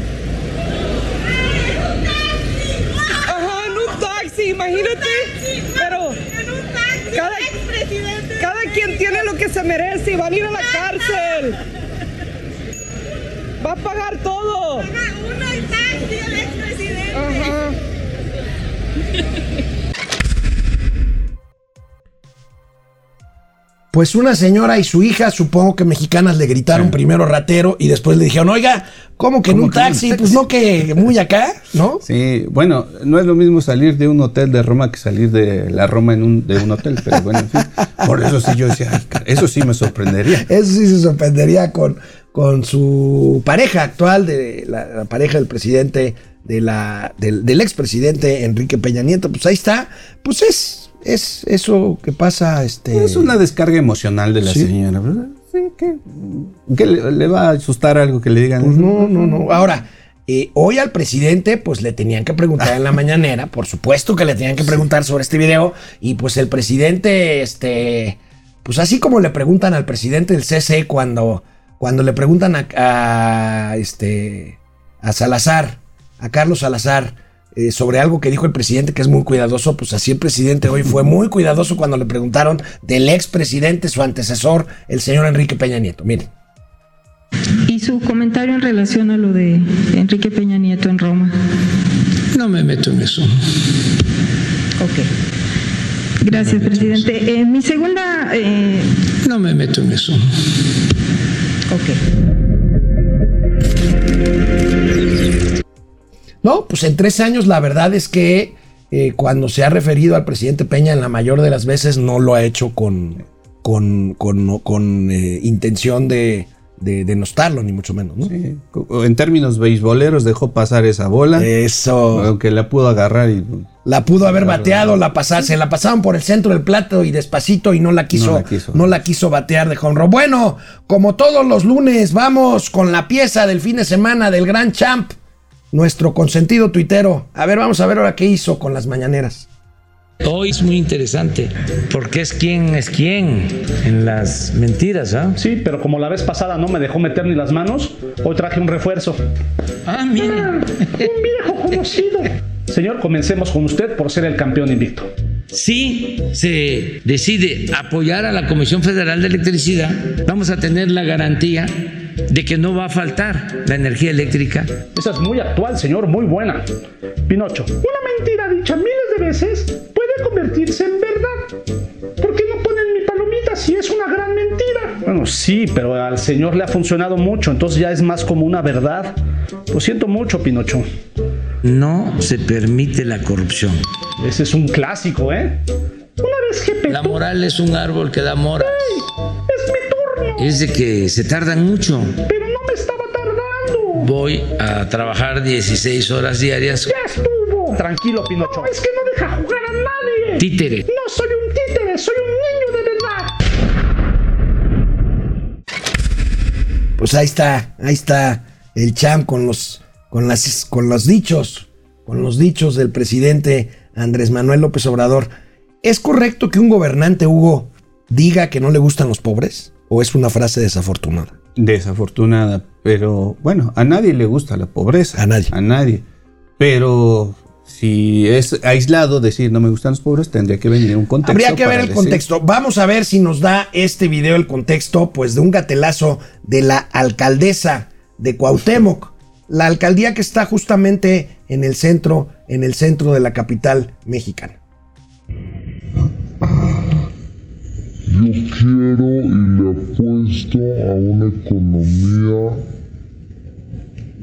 Ajá, en un taxi, imagínate. Pero cada, cada quien tiene lo que se merece y van a ir a la cárcel. Va a pagar todo. Ajá. Pues una señora y su hija, supongo que mexicanas, le gritaron primero ratero y después le dijeron, oiga, ¿cómo que en ¿Cómo un taxi? Pues no que muy acá, ¿no? Sí, bueno, no es lo mismo salir de un hotel de Roma que salir de la Roma en un, de un hotel, pero bueno, en fin. Por eso sí yo decía, ay, eso sí me sorprendería. Eso sí se sorprendería con, con su pareja actual, de la, la pareja del presidente, de la, del, del expresidente Enrique Peña Nieto. Pues ahí está. Pues es, es eso que pasa. Este, Es una descarga emocional de la Sí. señora, ¿verdad? Sí, ¿qué, ¿Qué le, le va a asustar algo que le digan? Pues no, no, no. Ahora, eh, hoy al presidente, pues le tenían que preguntar en la mañanera, por supuesto que le tenían que preguntar sobre este video, y pues el presidente, este, pues así como le preguntan al presidente del CC cuando, cuando le preguntan a, a, este, a Salazar, a Carlos Salazar, eh, sobre algo que dijo el presidente que es muy cuidadoso, pues así el presidente hoy fue muy cuidadoso cuando le preguntaron del expresidente, su antecesor, el señor Enrique Peña Nieto. Miren. Y su comentario en relación a lo de Enrique Peña Nieto en Roma. No me meto en eso. Ok. Gracias, presidente. Eh, mi segunda... eh, No me meto en eso. ok. No, pues en tres años la verdad es que eh, cuando se ha referido al presidente Peña en la mayor de las veces no lo ha hecho con, con, con, con, eh, intención de, de denostarlo, ni mucho menos. ¿no? Sí, En términos beisboleros dejó pasar esa bola, Eso. aunque la pudo agarrar y La pudo haber bateado, la pasar, se la pasaron por el centro del plato y despacito y no la quiso, No la quiso. no la quiso batear de run. Bueno, como todos los lunes, vamos con la pieza del fin de semana del Gran Champ, nuestro consentido tuitero. A ver, vamos a ver ahora qué hizo con las mañaneras. Hoy es muy interesante porque es quién es quién en las mentiras, ¿ah? Sí, pero como la vez pasada no me dejó meter ni las manos, hoy traje un refuerzo. Ah, mira. Un viejo conocido. Señor, comencemos con usted por ser el campeón invicto. Si se decide apoyar a la Comisión Federal de Electricidad, vamos a tener la garantía de que no va a faltar la energía eléctrica. Esa es muy actual, señor, muy buena. Pinocho, una mentira dicha miles de veces puede convertirse en verdad. ¿Por qué no ponen mi palomita si es una gran mentira? Bueno, sí, pero al señor le ha funcionado mucho, entonces ya es más como una verdad. Lo siento mucho, Pinocho. No se permite la corrupción. Ese es un clásico, ¿eh? Una vez que La moral es un árbol que da moras. es mi turno, Es de que se tardan mucho. pero no me estaba tardando. Voy a trabajar 16 horas diarias. Ya estuvo. Tranquilo, Pinocho. es que no deja jugar a nadie. Títere. No soy un títere, soy un niño de verdad. Pues ahí está, ahí está el champ con los, con las, con los dichos, con los dichos del presidente Andrés Manuel López Obrador. ¿Es correcto que un gobernante, Hugo, diga que no le gustan los pobres? ¿O es una frase desafortunada? desafortunada, pero bueno, a nadie le gusta la pobreza. A nadie. A nadie. Pero si es aislado decir no me gustan los pobres, tendría que venir un contexto. Habría que ver el decir- contexto. Vamos a ver si nos da este video el contexto, pues de un gatelazo de la alcaldesa de Cuauhtémoc, la alcaldía que está justamente en el centro, en el centro de la capital mexicana. Yo quiero y le apuesto a una economía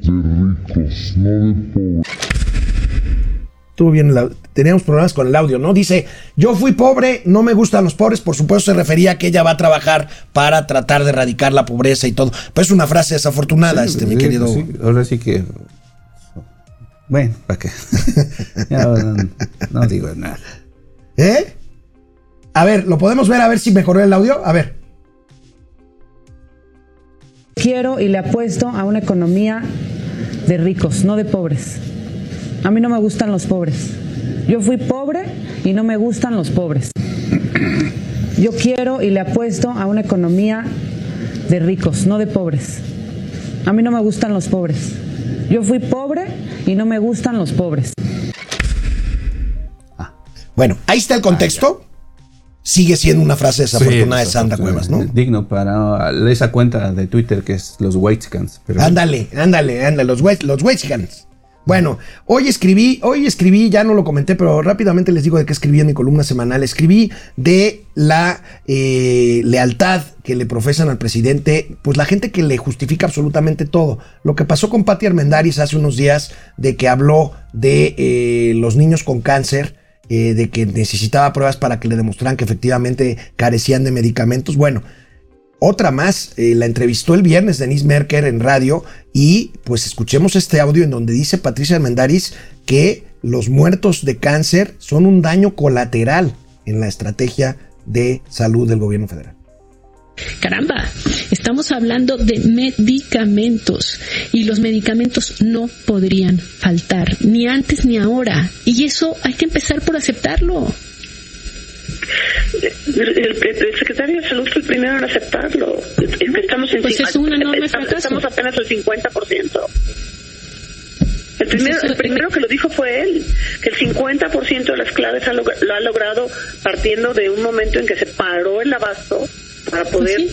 de ricos, no de pobres. Estuvo bien, la- teníamos problemas con el audio, ¿no? Dice, yo fui pobre, no me gustan los pobres, por supuesto se refería a que ella va a trabajar para tratar de erradicar la pobreza y todo. Pues es una frase desafortunada, este, mi Sí, querido. sí, ahora sí que. Bueno, ¿para qué? Ya, no, no digo nada. ¿Eh? A ver, ¿lo podemos ver a ver si mejoró el audio? A ver. Quiero y le apuesto a una economía de ricos, no de pobres. A mí no me gustan los pobres. Yo fui pobre y no me gustan los pobres. Yo quiero y le apuesto a una economía de ricos, no de pobres. A mí no me gustan los pobres. Yo fui pobre y no me gustan los pobres. Bueno, ahí está el contexto. Sigue siendo una frase desafortunada de Sandra Cuevas, ¿no? Digno para esa cuenta de Twitter que es los Whitescans. Ándale, ándale, ándale, los, West, los. Bueno, hoy escribí, hoy escribí, ya no lo comenté, pero rápidamente les digo de qué escribí en mi columna semanal. Escribí de la eh, lealtad que le profesan al presidente, pues la gente que le justifica absolutamente todo. Lo que pasó con Patti Armendáriz hace unos días, de que habló de eh, los niños con cáncer, eh, de que necesitaba pruebas para que le demostraran que efectivamente carecían de medicamentos. Bueno, otra más, eh, la entrevistó el viernes Denise Merker en radio y pues escuchemos este audio en donde dice Patricia Armendáriz que los muertos de cáncer son un daño colateral en la estrategia de salud del gobierno federal. Caramba, estamos hablando de medicamentos y los medicamentos no podrían faltar, ni antes ni ahora. Y eso hay que empezar por aceptarlo. El, el- el secretario de Salud fue el primero en aceptarlo. Es que estamos en Pues es un enorme estamos, fracaso. estamos apenas al 50%. El primero, eso- el primero que lo dijo fue él, que el 50% de las claves ha lo ha logrado partiendo de un momento en que se paró el abasto para poder l-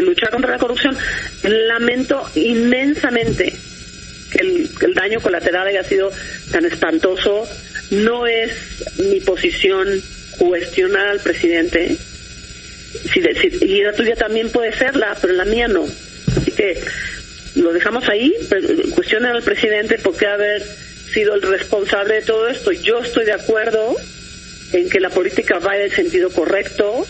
luchar contra la corrupción. Lamento inmensamente que el, el daño colateral haya sido tan espantoso. No es mi posición cuestionar al presidente. Si, si- y la tuya también puede serla, pero la mía no. Así que lo dejamos ahí. pero Cuestionan al presidente por qué haber sido el responsable de todo esto. Yo estoy de acuerdo en que la política vaya en el sentido correcto.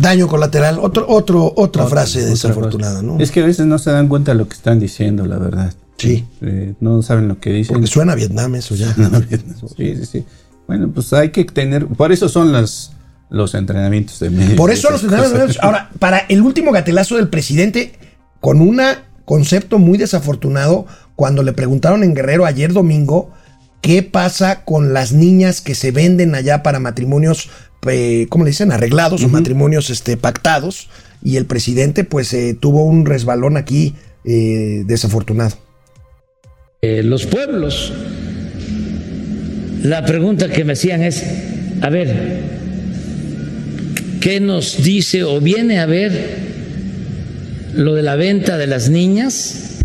Daño colateral, otro, otro, otra frase desafortunada, ¿no? Es que a veces no se dan cuenta de lo que están diciendo, la verdad. Sí. Eh, no saben lo que dicen. Porque suena a Vietnam eso ya. Suena a Vietnam. Sí, sí, sí. Bueno, pues hay que tener. Por eso son las, los entrenamientos de medios. Por eso los entrenamientos. Ahora, para el último gatelazo del presidente, con un concepto muy desafortunado, cuando le preguntaron en Guerrero ayer domingo, ¿qué pasa con las niñas que se venden allá para matrimonios, eh, ¿cómo le dicen? Arreglados o matrimonios este, pactados. Y el presidente, pues, eh, tuvo un resbalón aquí eh, desafortunado. Eh, los pueblos. La pregunta que me hacían es, a ver, ¿qué nos dice o viene a ver lo de la venta de las niñas?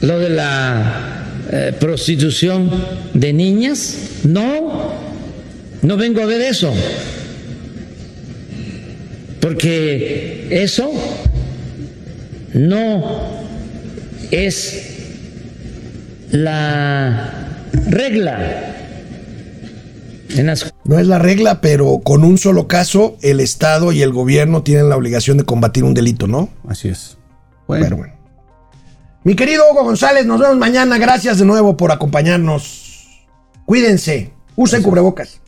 ¿Lo de la eh, prostitución de niñas? No, no vengo a ver eso. Porque eso no es la regla. En las No es la regla, pero con un solo caso, el Estado y el gobierno tienen la obligación de combatir un delito, ¿no? Así es. Pero bueno. Mi querido Hugo González, nos vemos mañana. Gracias de nuevo por acompañarnos. Cuídense. Usen cubrebocas.